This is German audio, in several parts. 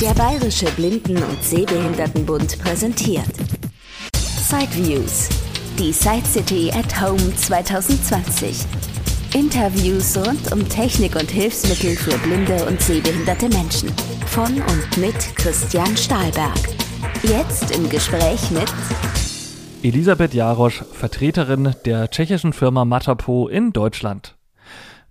Der Bayerische Blinden- und Sehbehindertenbund präsentiert Sideviews, die Side City at Home 2020. Interviews rund um Technik und Hilfsmittel für blinde und sehbehinderte Menschen. Von und mit Christian Stahlberg. Jetzt im Gespräch mit Elisabeth Jarosch, Vertreterin der tschechischen Firma Matapo in Deutschland.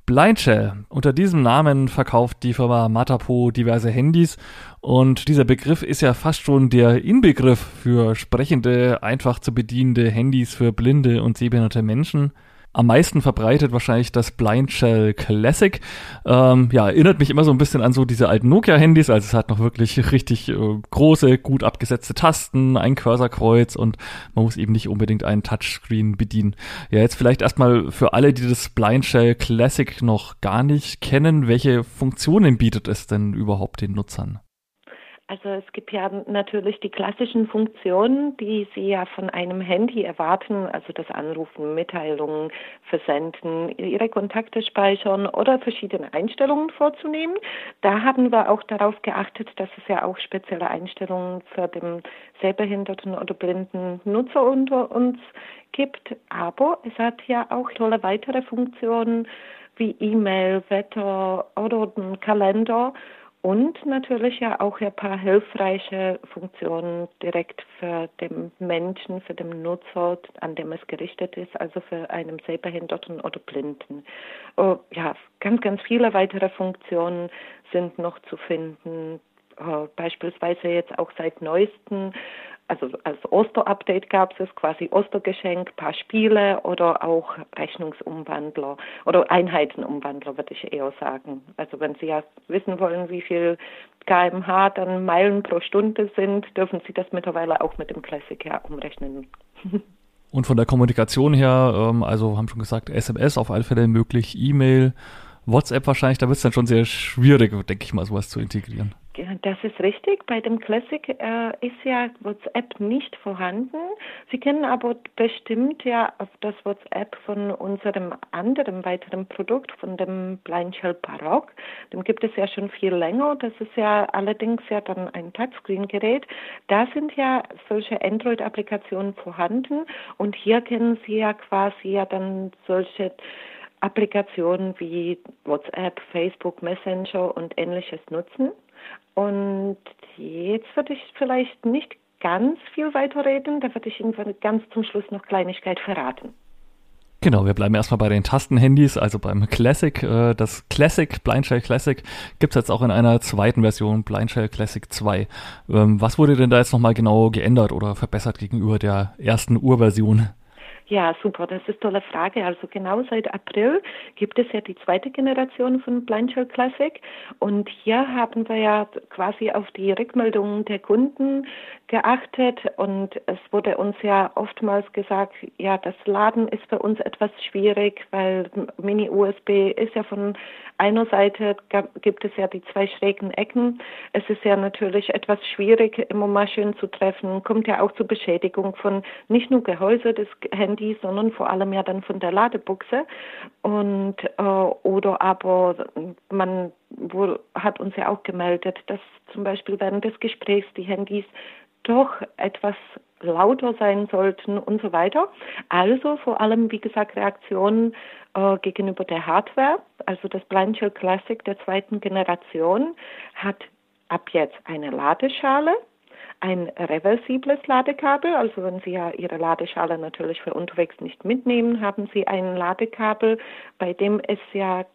Blindshell. Unter diesem Namen verkauft die Firma Matapo diverse Handys und dieser Begriff ist ja fast schon der Inbegriff für sprechende, einfach zu bedienende Handys für blinde und sehbehinderte Menschen am meisten verbreitet wahrscheinlich das Blind Shell Classic. Ähm, ja, erinnert mich immer so ein bisschen an so diese alten Nokia-Handys. Also es hat noch wirklich richtig äh, große, gut abgesetzte Tasten, ein Cursorkreuz und man muss eben nicht unbedingt einen Touchscreen bedienen. Ja, jetzt vielleicht erstmal für alle, die das Blind Shell Classic noch gar nicht kennen, welche Funktionen bietet es denn überhaupt den Nutzern? Also es gibt ja natürlich die klassischen Funktionen, die Sie ja von einem Handy erwarten, also das Anrufen, Mitteilungen versenden, Ihre Kontakte speichern oder verschiedene Einstellungen vorzunehmen. Da haben wir auch darauf geachtet, dass es ja auch spezielle Einstellungen für den sehbehinderten oder blinden Nutzer unter uns gibt. Aber es hat ja auch tolle weitere Funktionen wie E-Mail, Wetter oder den Kalender und natürlich ja auch ein paar hilfreiche Funktionen direkt für den Menschen, für den Nutzer, an dem es gerichtet ist, also für einen Sehbehinderten oder Blinden. Oh, ja, ganz, ganz viele weitere Funktionen sind noch zu finden. Oh, beispielsweise jetzt auch seit neuestem also als Osterupdate gab es quasi Ostergeschenk, paar Spiele oder auch Rechnungsumwandler oder Einheitenumwandler, würde ich eher sagen. Also wenn Sie ja wissen wollen, wie viel kmh dann Meilen pro Stunde sind, dürfen Sie das mittlerweile auch mit dem Classic ja umrechnen. Und von der Kommunikation her, ähm, also haben schon gesagt, SMS auf alle Fälle möglich, E-Mail, WhatsApp wahrscheinlich, da wird es dann schon sehr schwierig, denke ich mal, sowas zu integrieren. Das ist richtig. Bei dem Classic äh, ist ja WhatsApp nicht vorhanden. Sie kennen aber bestimmt ja auf das WhatsApp von unserem anderen weiteren Produkt, von dem Blind Shell Barock. Dem gibt es ja schon viel länger. Das ist ja allerdings ja dann ein Touchscreen-Gerät. Da sind ja solche Android-Applikationen vorhanden und hier kennen Sie ja quasi ja dann solche Applikationen wie WhatsApp, Facebook, Messenger und ähnliches nutzen. Und jetzt würde ich vielleicht nicht ganz viel weiter reden, da würde ich Ihnen ganz zum Schluss noch Kleinigkeit verraten. Genau, wir bleiben erstmal bei den Tastenhandys, also beim Classic. Äh, das Classic, Blind Shell Classic, gibt es jetzt auch in einer zweiten Version, Blind Shell Classic 2. Ähm, was wurde denn da jetzt nochmal genau geändert oder verbessert gegenüber der ersten Urversion? Ja, super, das ist tolle Frage. Also genau seit April gibt es ja die zweite Generation von Blindshell Classic und hier haben wir ja quasi auf die Rückmeldungen der Kunden geachtet und es wurde uns ja oftmals gesagt, ja, das Laden ist für uns etwas schwierig, weil Mini-USB ist ja von einer Seite gibt es ja die zwei schrägen Ecken. Es ist ja natürlich etwas schwierig, immer mal schön zu treffen, kommt ja auch zur Beschädigung von nicht nur Gehäuse des Handys, sondern vor allem ja dann von der Ladebuchse. Und äh, oder aber man wo, hat uns ja auch gemeldet, dass zum Beispiel während des Gesprächs die Handys doch etwas lauter sein sollten und so weiter. Also vor allem, wie gesagt, Reaktionen äh, gegenüber der Hardware. Also das Blind Shell Classic der zweiten Generation hat ab jetzt eine Ladeschale, ein reversibles Ladekabel. Also wenn Sie ja Ihre Ladeschale natürlich für unterwegs nicht mitnehmen, haben Sie ein Ladekabel, bei dem es ja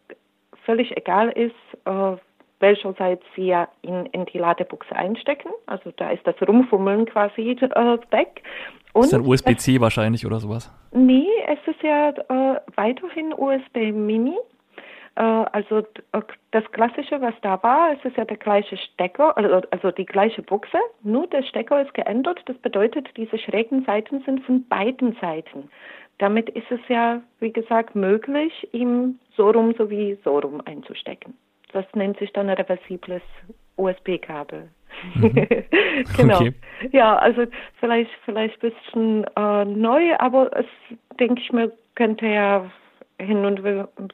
völlig egal ist, äh, welcherseits Sie ja in, in die Ladebuchse einstecken. Also da ist das Rumfummeln quasi äh, weg. Und ist dann USB-C wahrscheinlich oder sowas? Nee, es ist ja äh, weiterhin USB Mini. Äh, also äh, das Klassische, was da war, es ist ja der gleiche Stecker, also, also die gleiche Buchse, nur der Stecker ist geändert. Das bedeutet, diese schrägen Seiten sind von beiden Seiten. Damit ist es ja, wie gesagt, möglich, ihm so rum sowie so rum einzustecken. Das nennt sich dann ein reversibles USB-Kabel. Mhm. genau. Okay. Ja, also vielleicht vielleicht ein bisschen äh, neu, aber es denke ich mir könnte ja hin und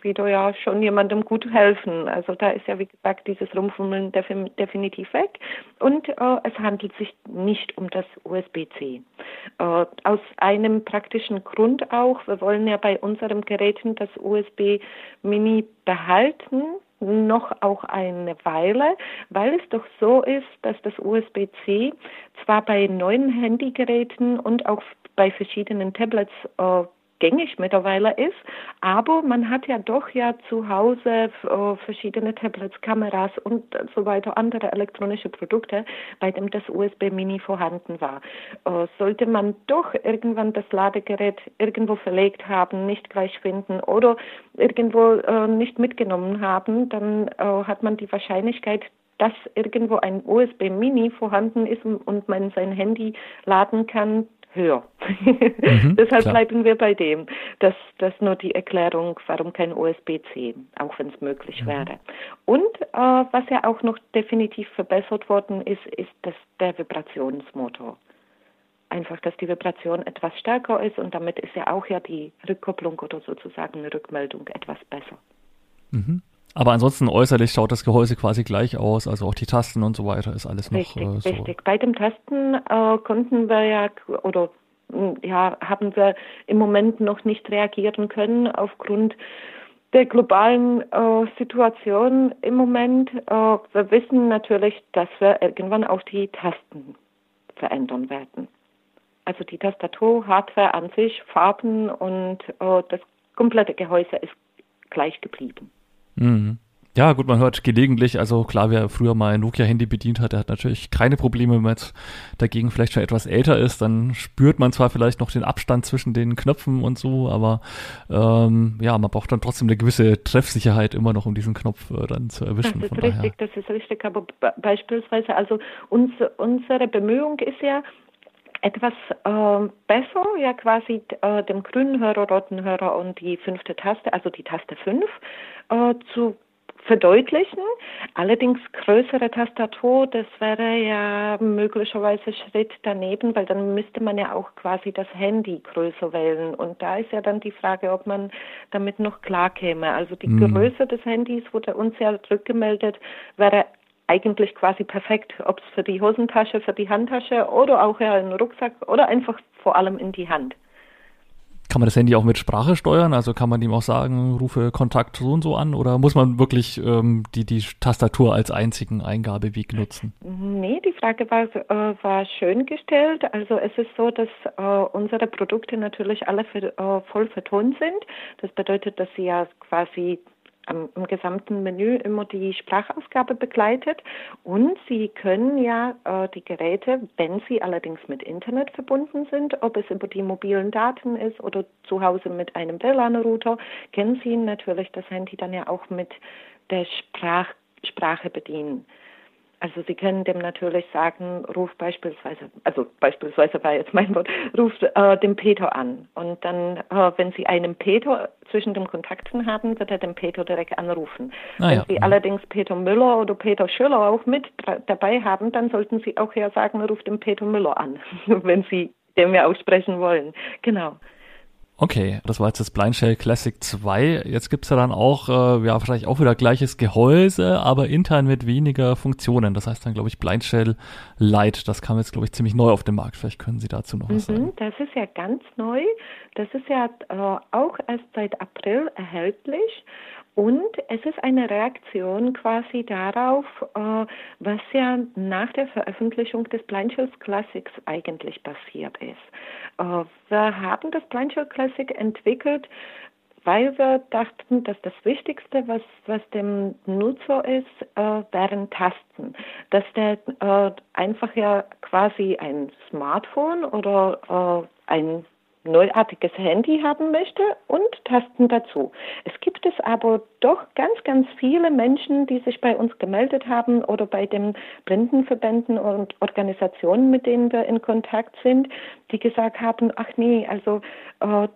wieder ja schon jemandem gut helfen. Also da ist ja wie gesagt dieses Rumfummeln definitiv weg und äh, es handelt sich nicht um das USB-C. Äh, aus einem praktischen Grund auch, wir wollen ja bei unseren Geräten das USB Mini behalten noch auch eine Weile, weil es doch so ist, dass das USB-C zwar bei neuen Handygeräten und auch bei verschiedenen Tablets äh, gängig mittlerweile ist. Aber man hat ja doch ja zu Hause äh, verschiedene Tablets, Kameras und so weiter, andere elektronische Produkte, bei dem das USB Mini vorhanden war. Äh, sollte man doch irgendwann das Ladegerät irgendwo verlegt haben, nicht gleich finden oder irgendwo äh, nicht mitgenommen haben, dann hat man die Wahrscheinlichkeit, dass irgendwo ein USB Mini vorhanden ist und man sein Handy laden kann, höher. Mhm, Deshalb klar. bleiben wir bei dem. Das, das nur die Erklärung, warum kein USB-C, auch wenn es möglich mhm. wäre. Und äh, was ja auch noch definitiv verbessert worden ist, ist das, der Vibrationsmotor. Einfach, dass die Vibration etwas stärker ist und damit ist ja auch ja die Rückkopplung oder sozusagen eine Rückmeldung etwas besser. Mhm. Aber ansonsten äußerlich schaut das Gehäuse quasi gleich aus, also auch die Tasten und so weiter ist alles noch richtig, äh, so. Richtig, bei den Tasten äh, konnten wir ja oder ja haben wir im Moment noch nicht reagieren können aufgrund der globalen äh, Situation im Moment. Äh, wir wissen natürlich, dass wir irgendwann auch die Tasten verändern werden. Also die Tastatur, Hardware an sich, Farben und äh, das komplette Gehäuse ist gleich geblieben. Mhm. Ja, gut, man hört gelegentlich, also klar, wer früher mal ein Nokia-Handy bedient hat, der hat natürlich keine Probleme, wenn man jetzt dagegen vielleicht schon etwas älter ist, dann spürt man zwar vielleicht noch den Abstand zwischen den Knöpfen und so, aber ähm, ja, man braucht dann trotzdem eine gewisse Treffsicherheit immer noch, um diesen Knopf äh, dann zu erwischen. Das ist richtig, daher. das ist richtig, aber beispielsweise, also uns, unsere Bemühung ist ja, etwas äh, besser, ja quasi äh, den grünen Hörer, roten Hörer und die fünfte Taste, also die Taste 5, äh, zu verdeutlichen. Allerdings größere Tastatur, das wäre ja möglicherweise Schritt daneben, weil dann müsste man ja auch quasi das Handy größer wählen. Und da ist ja dann die Frage, ob man damit noch klar käme. Also die mhm. Größe des Handys wurde uns ja rückgemeldet, wäre eigentlich quasi perfekt, ob es für die Hosentasche, für die Handtasche oder auch ja in den Rucksack oder einfach vor allem in die Hand. Kann man das Handy auch mit Sprache steuern? Also kann man ihm auch sagen, rufe Kontakt so und so an? Oder muss man wirklich ähm, die, die Tastatur als einzigen Eingabeweg nutzen? Nee, die Frage war, äh, war schön gestellt. Also es ist so, dass äh, unsere Produkte natürlich alle für, äh, voll vertont sind. Das bedeutet, dass sie ja quasi am, im gesamten Menü immer die Sprachausgabe begleitet. Und Sie können ja äh, die Geräte, wenn sie allerdings mit Internet verbunden sind, ob es über die mobilen Daten ist oder zu Hause mit einem WLAN-Router, können Sie natürlich das Handy dann ja auch mit der Sprach Sprache bedienen. Also Sie können dem natürlich sagen, ruf beispielsweise, also beispielsweise war jetzt mein Wort, ruf äh, den Peter an. Und dann, äh, wenn Sie einen Peter zwischen den Kontakten haben, wird er den Peter direkt anrufen. Ah, wenn ja. Sie mhm. allerdings Peter Müller oder Peter Schüller auch mit dabei haben, dann sollten Sie auch ja sagen, ruf den Peter Müller an, wenn Sie dem ja aussprechen wollen. Genau. Okay, das war jetzt das Blind Shell Classic 2. Jetzt gibt's ja dann auch, äh, ja, wahrscheinlich auch wieder gleiches Gehäuse, aber intern mit weniger Funktionen. Das heißt dann, glaube ich, Blind Shell Lite. Das kam jetzt, glaube ich, ziemlich neu auf den Markt. Vielleicht können Sie dazu noch was mhm, sagen. Das ist ja ganz neu. Das ist ja äh, auch erst seit April erhältlich. Und es ist eine Reaktion quasi darauf, äh, was ja nach der Veröffentlichung des Blanchels Classics eigentlich passiert ist. Äh, wir haben das Blanchel Classic entwickelt, weil wir dachten, dass das Wichtigste, was, was dem Nutzer ist, äh, wären Tasten. Dass der äh, einfach ja quasi ein Smartphone oder äh, ein neuartiges Handy haben möchte und Tasten dazu. Es gibt es aber doch ganz, ganz viele Menschen, die sich bei uns gemeldet haben oder bei den Blindenverbänden und Organisationen, mit denen wir in Kontakt sind, die gesagt haben, ach nee, also äh,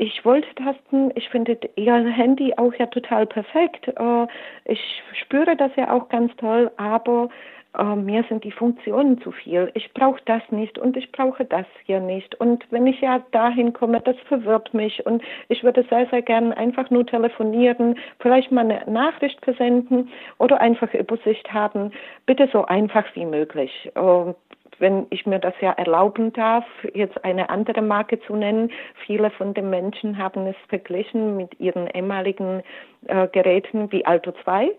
ich wollte Tasten, ich finde Ihr Handy auch ja total perfekt. Äh, ich spüre das ja auch ganz toll, aber äh, mir sind die Funktionen zu viel. Ich brauche das nicht und ich brauche das hier nicht. Und wenn ich ja dahin komme, das verwirrt mich und ich würde sehr, sehr gerne einfach nur telefonieren, vielleicht mal eine Nachricht versenden oder einfach Übersicht haben. Bitte so einfach wie möglich. Äh, wenn ich mir das ja erlauben darf, jetzt eine andere Marke zu nennen, viele von den Menschen haben es verglichen mit ihren ehemaligen äh, Geräten wie Alto 2.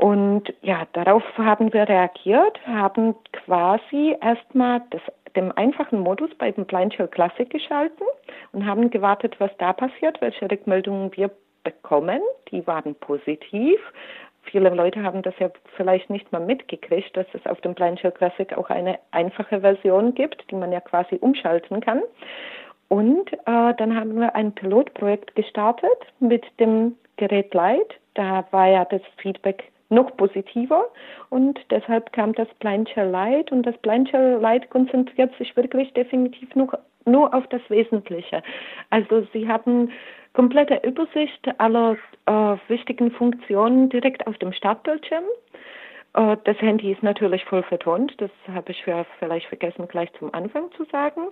Und ja, darauf haben wir reagiert, haben quasi erstmal dem einfachen Modus bei dem Blind Shell Classic geschalten und haben gewartet, was da passiert, welche Rückmeldungen wir bekommen. Die waren positiv viele Leute haben das ja vielleicht nicht mal mitgekriegt, dass es auf dem Blind Shell Classic auch eine einfache Version gibt, die man ja quasi umschalten kann. Und äh, dann haben wir ein Pilotprojekt gestartet mit dem Gerät Lite. Da war ja das Feedback noch positiver und deshalb kam das Blind Shell Lite und das Blind Shell Lite konzentriert sich wirklich definitiv nur, nur auf das Wesentliche. Also sie haben komplette Übersicht aller äh, wichtigen Funktionen direkt auf dem Startbildschirm. Äh, das Handy ist natürlich voll vertont, das habe ich vielleicht vergessen gleich zum Anfang zu sagen.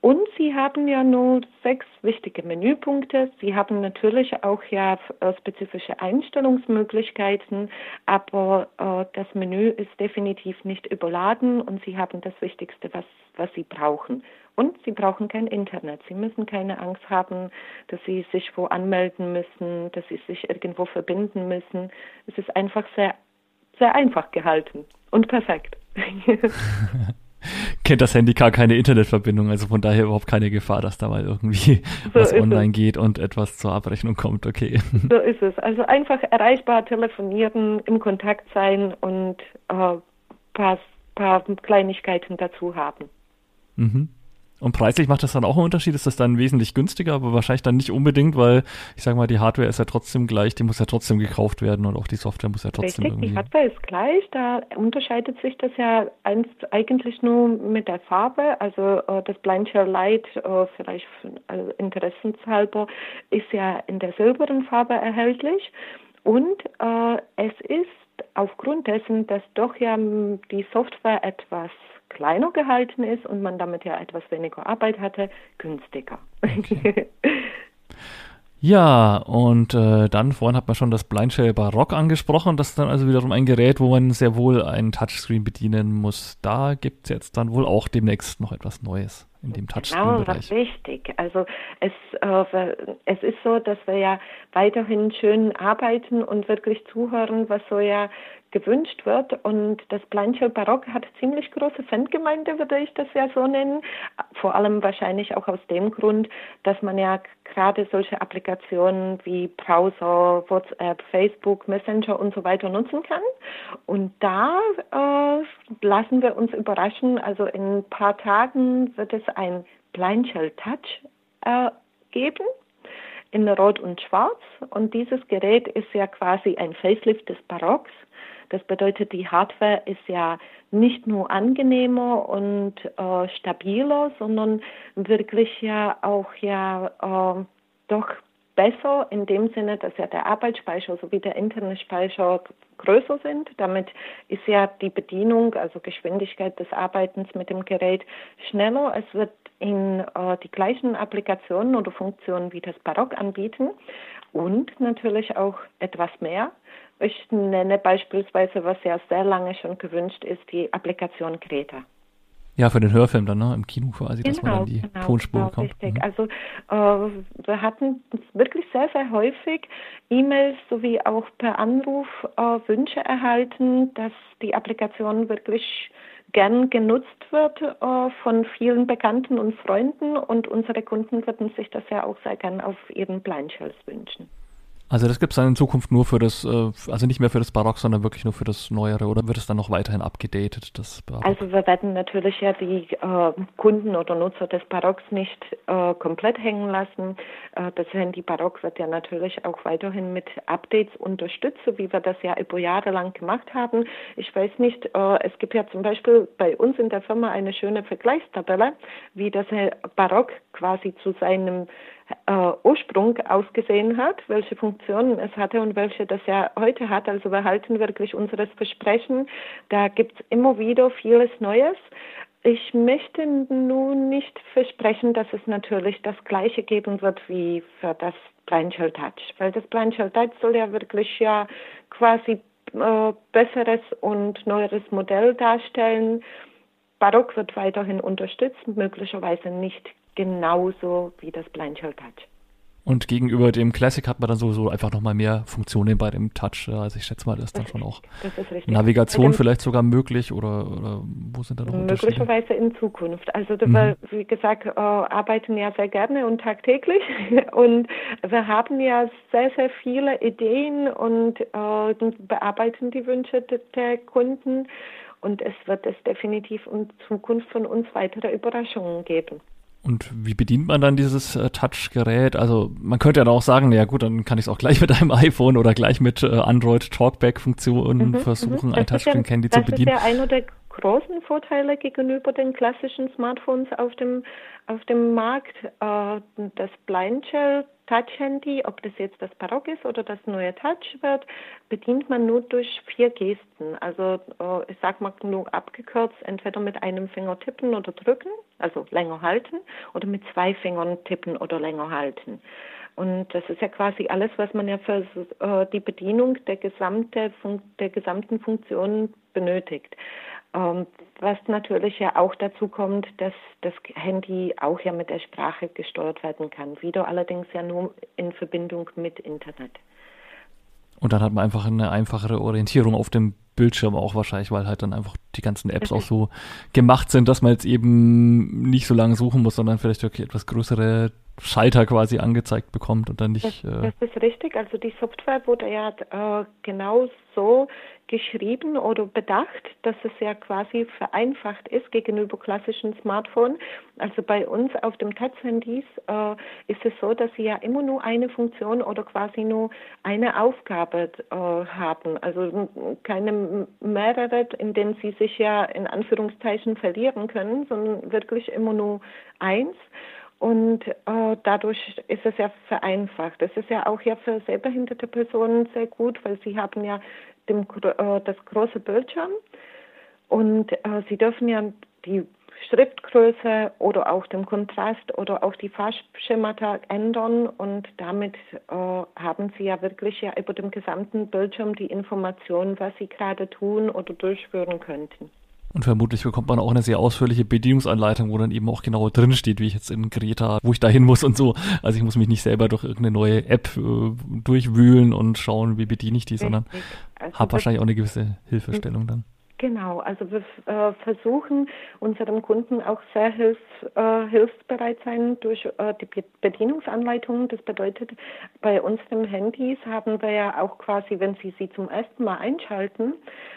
Und Sie haben ja nur sechs wichtige Menüpunkte. Sie haben natürlich auch ja äh, spezifische Einstellungsmöglichkeiten, aber äh, das Menü ist definitiv nicht überladen und Sie haben das Wichtigste, was, was Sie brauchen. Und sie brauchen kein Internet. Sie müssen keine Angst haben, dass sie sich wo anmelden müssen, dass sie sich irgendwo verbinden müssen. Es ist einfach sehr, sehr einfach gehalten und perfekt. Kennt das Handy gar keine Internetverbindung, also von daher überhaupt keine Gefahr, dass da mal irgendwie so was online es. geht und etwas zur Abrechnung kommt. Okay. So ist es. Also einfach erreichbar telefonieren, im Kontakt sein und äh, paar, paar Kleinigkeiten dazu haben. Mhm. Und preislich macht das dann auch einen Unterschied? Ist das dann wesentlich günstiger, aber wahrscheinlich dann nicht unbedingt, weil ich sage mal, die Hardware ist ja trotzdem gleich, die muss ja trotzdem gekauft werden und auch die Software muss ja trotzdem Richtig, irgendwie. Die Hardware ist gleich, da unterscheidet sich das ja eigentlich nur mit der Farbe. Also äh, das Blind Light, äh, vielleicht also interessenshalber, ist ja in der silbernen Farbe erhältlich. Und äh, es ist aufgrund dessen, dass doch ja die Software etwas kleiner gehalten ist und man damit ja etwas weniger Arbeit hatte, günstiger. Ja, und äh, dann vorhin hat man schon das Blindshell Barock angesprochen. Das ist dann also wiederum ein Gerät, wo man sehr wohl einen Touchscreen bedienen muss. Da gibt es jetzt dann wohl auch demnächst noch etwas Neues in dem Touchscreen-Bereich. Genau, wichtig. Also es, äh, es ist so, dass wir ja weiterhin schön arbeiten und wirklich zuhören, was so ja gewünscht wird. Und das Blanchel Barock hat ziemlich große Fangemeinde, würde ich das ja so nennen. Vor allem wahrscheinlich auch aus dem Grund, dass man ja gerade solche Applikationen wie Browser, WhatsApp, Facebook, Messenger und so weiter nutzen kann. Und da äh, lassen wir uns überraschen. Also in ein paar Tagen wird es ein Blindshell Touch äh, geben in Rot und Schwarz. Und dieses Gerät ist ja quasi ein Facelift des Barocks. Das bedeutet, die Hardware ist ja nicht nur angenehmer und äh, stabiler, sondern wirklich ja auch ja äh, doch besser in dem Sinne, dass ja der Arbeitsspeicher sowie der interne Speicher größer sind. Damit ist ja die Bedienung, also Geschwindigkeit des Arbeitens mit dem Gerät schneller. Es wird in äh, die gleichen Applikationen oder Funktionen wie das Barock anbieten und natürlich auch etwas mehr. Ich nenne beispielsweise, was ja sehr lange schon gewünscht ist, die Applikation Greta. Ja, für den Hörfilm dann, ne? Im Kino quasi, genau, dass man dann die genau, Tonspur genau, bekommt. Richtig. Mhm. Also äh, wir hatten wirklich sehr, sehr häufig E-Mails sowie auch per Anruf äh, Wünsche erhalten, dass die Applikation wirklich gern genutzt wird äh, von vielen Bekannten und Freunden und unsere Kunden würden sich das ja auch sehr gern auf ihren Blindshells wünschen. Also das gibt es dann in Zukunft nur für das, äh, also nicht mehr für das Barock, sondern wirklich nur für das Neuere oder wird es dann noch weiterhin abgedatet, das? Also wir werden natürlich ja die äh, Kunden oder Nutzer des Barocks nicht äh, komplett hängen lassen. Äh, das Handy Barock wird ja natürlich auch weiterhin mit Updates unterstützt, so wie wir das ja über Jahre lang gemacht haben. Ich weiß nicht, äh, es gibt ja zum Beispiel bei uns in der Firma eine schöne Vergleichstabelle, wie das Barock quasi zu seinem äh, Ursprung ausgesehen hat, welche Funktionen es hatte und welche das ja heute hat. Also wir halten wirklich unseres Versprechen. Da gibt es immer wieder vieles Neues. Ich möchte nun nicht versprechen, dass es natürlich das Gleiche geben wird wie für das Shell Touch, weil das Shell Touch soll ja wirklich ja quasi äh, besseres und neueres Modell darstellen. Barock wird weiterhin unterstützt, möglicherweise nicht genauso wie das Blind Shell Touch. Und gegenüber dem Classic hat man dann sowieso einfach nochmal mehr Funktionen bei dem Touch. Also ich schätze mal, das ist dann schon auch Navigation vielleicht sogar möglich oder, oder wo sind da noch Möglicherweise in Zukunft. Also mhm. wir, wie gesagt, äh, arbeiten ja sehr gerne und tagtäglich und wir haben ja sehr, sehr viele Ideen und äh, bearbeiten die Wünsche der Kunden und es wird es definitiv in Zukunft von uns weitere Überraschungen geben. Und wie bedient man dann dieses äh, Touch-Gerät? Also man könnte ja auch sagen, ja gut, dann kann ich es auch gleich mit einem iPhone oder gleich mit äh, Android Talkback-Funktionen mhm, versuchen, mhm. ein Touchscreen-Candy ja, zu bedienen. Das ist ja einer der großen Vorteile gegenüber den klassischen Smartphones auf dem, auf dem Markt. Äh, das Blind Shell Touch-Handy, ob das jetzt das Barock ist oder das neue Touch wird, bedient man nur durch vier Gesten. Also äh, ich sag mal nur abgekürzt, entweder mit einem Finger tippen oder drücken, also länger halten, oder mit zwei Fingern tippen oder länger halten. Und das ist ja quasi alles, was man ja für äh, die Bedienung der, gesamte, der gesamten Funktion benötigt. Ähm, was natürlich ja auch dazu kommt, dass das Handy auch ja mit der Sprache gesteuert werden kann. Wieder allerdings ja nur in Verbindung mit Internet. Und dann hat man einfach eine einfachere Orientierung auf dem Bildschirm auch wahrscheinlich, weil halt dann einfach die ganzen Apps auch so gemacht sind, dass man jetzt eben nicht so lange suchen muss, sondern vielleicht wirklich etwas größere Schalter quasi angezeigt bekommt und dann nicht. Das, äh das ist richtig. Also die Software wurde ja äh, genau so geschrieben oder bedacht, dass es ja quasi vereinfacht ist gegenüber klassischen Smartphones. Also bei uns auf dem Touch-Handys äh, ist es so, dass sie ja immer nur eine Funktion oder quasi nur eine Aufgabe äh, haben. Also keine mehrere, in denen sie sich ja in Anführungszeichen verlieren können, sondern wirklich immer nur eins. Und äh, dadurch ist es ja vereinfacht. Es ist ja auch ja für sehbehinderte Personen sehr gut, weil sie haben ja dem, äh, das große Bildschirm und äh, sie dürfen ja die Schriftgröße oder auch den Kontrast oder auch die Farbschemata ändern und damit äh, haben Sie ja wirklich ja über dem gesamten Bildschirm die Information, was Sie gerade tun oder durchführen könnten. Und vermutlich bekommt man auch eine sehr ausführliche Bedienungsanleitung, wo dann eben auch genau drin steht, wie ich jetzt in Greta, wo ich da hin muss und so. Also ich muss mich nicht selber durch irgendeine neue App äh, durchwühlen und schauen, wie bediene ich die, sondern also habe wahrscheinlich auch eine gewisse Hilfestellung dann. Genau, also wir äh, versuchen unserem Kunden auch sehr hilf, äh, hilfsbereit sein durch äh, die Bedienungsanleitungen. Das bedeutet, bei unseren Handys haben wir ja auch quasi, wenn Sie sie zum ersten Mal einschalten,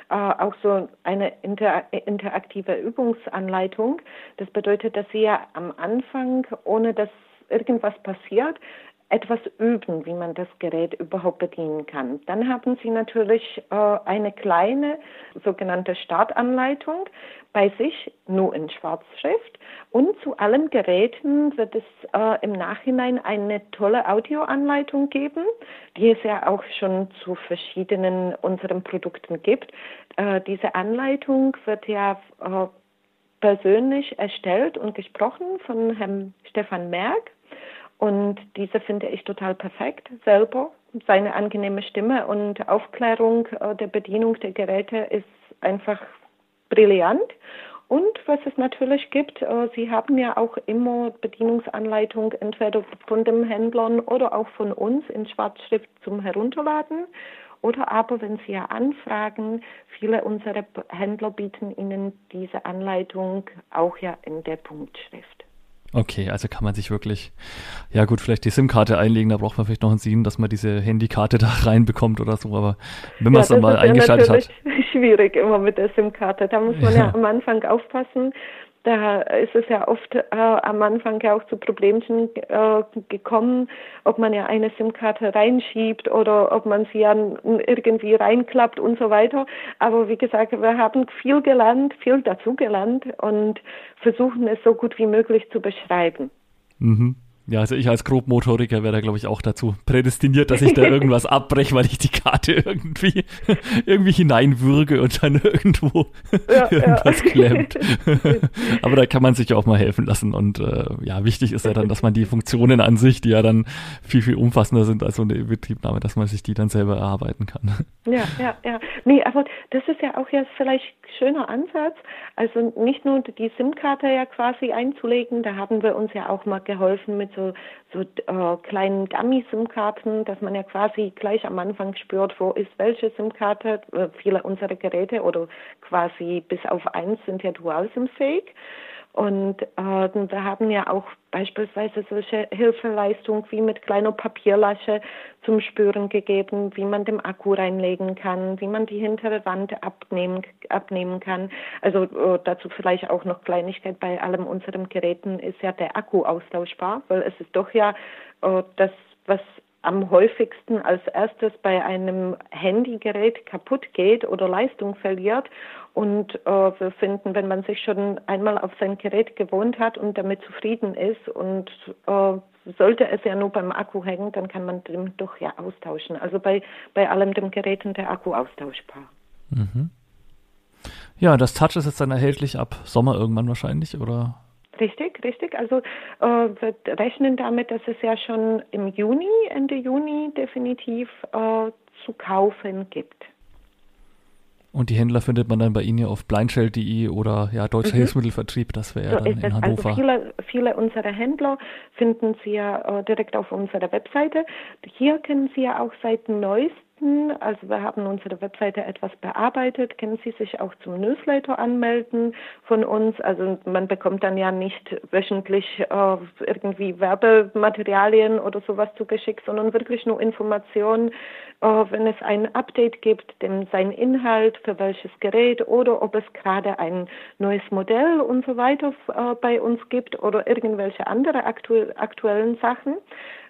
äh, auch so eine inter interaktive Übungsanleitung. Das bedeutet, dass Sie ja am Anfang, ohne dass irgendwas passiert, etwas üben, wie man das Gerät überhaupt bedienen kann. Dann haben Sie natürlich äh, eine kleine sogenannte Startanleitung bei sich, nur in Schwarzschrift. Und zu allen Geräten wird es äh, im Nachhinein eine tolle Audioanleitung geben, die es ja auch schon zu verschiedenen unseren Produkten gibt. Äh, diese Anleitung wird ja äh, persönlich erstellt und gesprochen von Herrn Stefan Merck und diese finde ich total perfekt selber. Seine angenehme Stimme und Aufklärung äh, der Bedienung der Geräte ist einfach brillant. Und was es natürlich gibt, äh, Sie haben ja auch immer Bedienungsanleitung entweder von dem Händlern oder auch von uns in Schwarzschrift zum Herunterladen. Oder aber, wenn Sie ja anfragen, viele unserer Händler bieten Ihnen diese Anleitung auch ja in der Punktschrift. Okay, also kann man sich wirklich, ja gut, vielleicht die SIM-Karte einlegen, da braucht man vielleicht noch einen SIM, dass man diese Handykarte da reinbekommt oder so, aber wenn man es dann mal eingeschaltet hat. schwierig immer mit der SIM-Karte, da muss man ja. ja am Anfang aufpassen, da ist es ja oft äh, am Anfang ja auch zu Problemchen äh, gekommen, ob man ja eine SIM-Karte reinschiebt oder ob man sie ja irgendwie reinklappt und so weiter. Aber wie gesagt, wir haben viel gelernt, viel dazu gelernt und versuchen es so gut wie möglich zu beschreiben. Mhm. Ja, also ich als Grobmotoriker wäre da, glaube ich, auch dazu prädestiniert, dass ich da irgendwas abbreche, weil ich die Karte irgendwie, irgendwie hineinwürge und dann irgendwo ja, irgendwas ja. klemmt. Aber da kann man sich auch mal helfen lassen. Und äh, ja, wichtig ist ja dann, dass man die Funktionen an sich, die ja dann viel, viel umfassender sind als so eine Betriebnahme, dass man sich die dann selber erarbeiten kann. Ja, ja, ja. Nee, aber das ist ja auch jetzt vielleicht ein schöner Ansatz. Also nicht nur die SIM-Karte ja quasi einzulegen, da haben wir uns ja auch mal geholfen mit so, so äh, kleinen Dummy-SIM-Karten, dass man ja quasi gleich am Anfang spürt, wo ist welche SIM-Karte. Äh, viele unserer Geräte oder quasi bis auf eins sind ja Dual-SIM-fähig. Und äh, wir haben ja auch beispielsweise solche Hilfeleistungen wie mit kleiner Papierlasche zum Spüren gegeben, wie man den Akku reinlegen kann, wie man die hintere Wand abnehmen, abnehmen kann. Also äh, dazu vielleicht auch noch Kleinigkeit bei allem unseren Geräten ist ja der Akku austauschbar, weil es ist doch ja äh, das, was am häufigsten als erstes bei einem Handygerät kaputt geht oder Leistung verliert. Und äh, wir finden, wenn man sich schon einmal auf sein Gerät gewohnt hat und damit zufrieden ist und äh, sollte es ja nur beim Akku hängen, dann kann man den doch ja austauschen. Also bei, bei allem dem Geräten der Akku austauschbar. Mhm. Ja, das Touch ist jetzt dann erhältlich ab Sommer irgendwann wahrscheinlich, oder? Richtig, richtig. Also äh, wir rechnen damit, dass es ja schon im Juni, Ende Juni definitiv äh, zu kaufen gibt. Und die Händler findet man dann bei Ihnen ja auf blindshell.de oder ja, Deutscher mhm. Hilfsmittelvertrieb, das wäre ja so dann in also Hannover. Also viele, viele unserer Händler finden Sie ja äh, direkt auf unserer Webseite. Hier können Sie ja auch seit neuestem also wir haben unsere Webseite etwas bearbeitet. Können Sie sich auch zum Newsletter anmelden von uns? Also man bekommt dann ja nicht wöchentlich äh, irgendwie Werbematerialien oder sowas zugeschickt, sondern wirklich nur Informationen, äh, wenn es ein Update gibt, dem sein Inhalt, für welches Gerät oder ob es gerade ein neues Modell und so weiter äh, bei uns gibt oder irgendwelche andere aktu aktuellen Sachen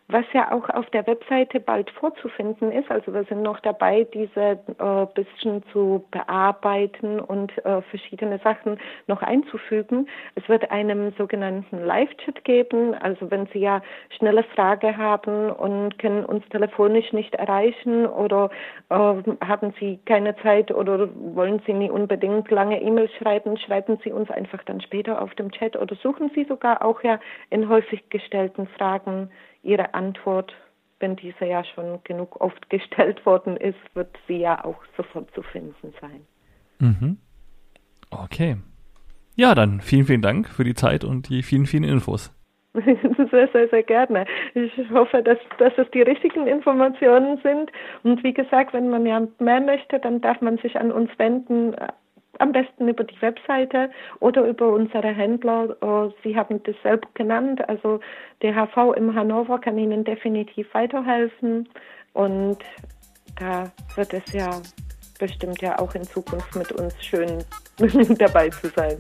was ja auch auf der Webseite bald vorzufinden ist. Also wir sind noch dabei, diese äh, bisschen zu bearbeiten und äh, verschiedene Sachen noch einzufügen. Es wird einen sogenannten Live-Chat geben. Also wenn Sie ja schnelle Frage haben und können uns telefonisch nicht erreichen oder äh, haben Sie keine Zeit oder wollen Sie nie unbedingt lange E-Mails schreiben, schreiben Sie uns einfach dann später auf dem Chat oder suchen Sie sogar auch ja in häufig gestellten Fragen Ihre Antwort, wenn diese ja schon genug oft gestellt worden ist, wird sie ja auch sofort zu finden sein. Mhm. Okay. Ja, dann vielen, vielen Dank für die Zeit und die vielen, vielen Infos. Sehr, sehr, sehr gerne. Ich hoffe, dass, dass es die richtigen Informationen sind. Und wie gesagt, wenn man ja mehr möchte, dann darf man sich an uns wenden am besten über die Webseite oder über unsere Händler. Äh, Sie haben das selbst genannt. Also der HV im Hannover kann Ihnen definitiv weiterhelfen. Und da wird es ja bestimmt ja auch in Zukunft mit uns schön dabei zu sein.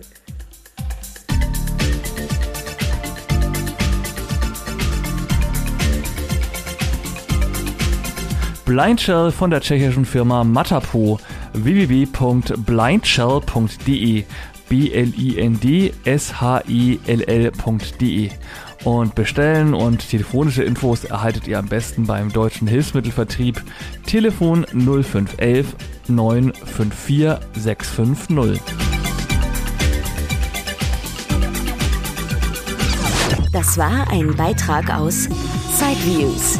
Blindshell von der tschechischen Firma Matapo www.blindshell.de B-L-I-N-D-S-H-E-L-L.de und bestellen und telefonische Infos erhaltet ihr am besten beim Deutschen Hilfsmittelvertrieb. Telefon 0511 954 650. Das war ein Beitrag aus Sideviews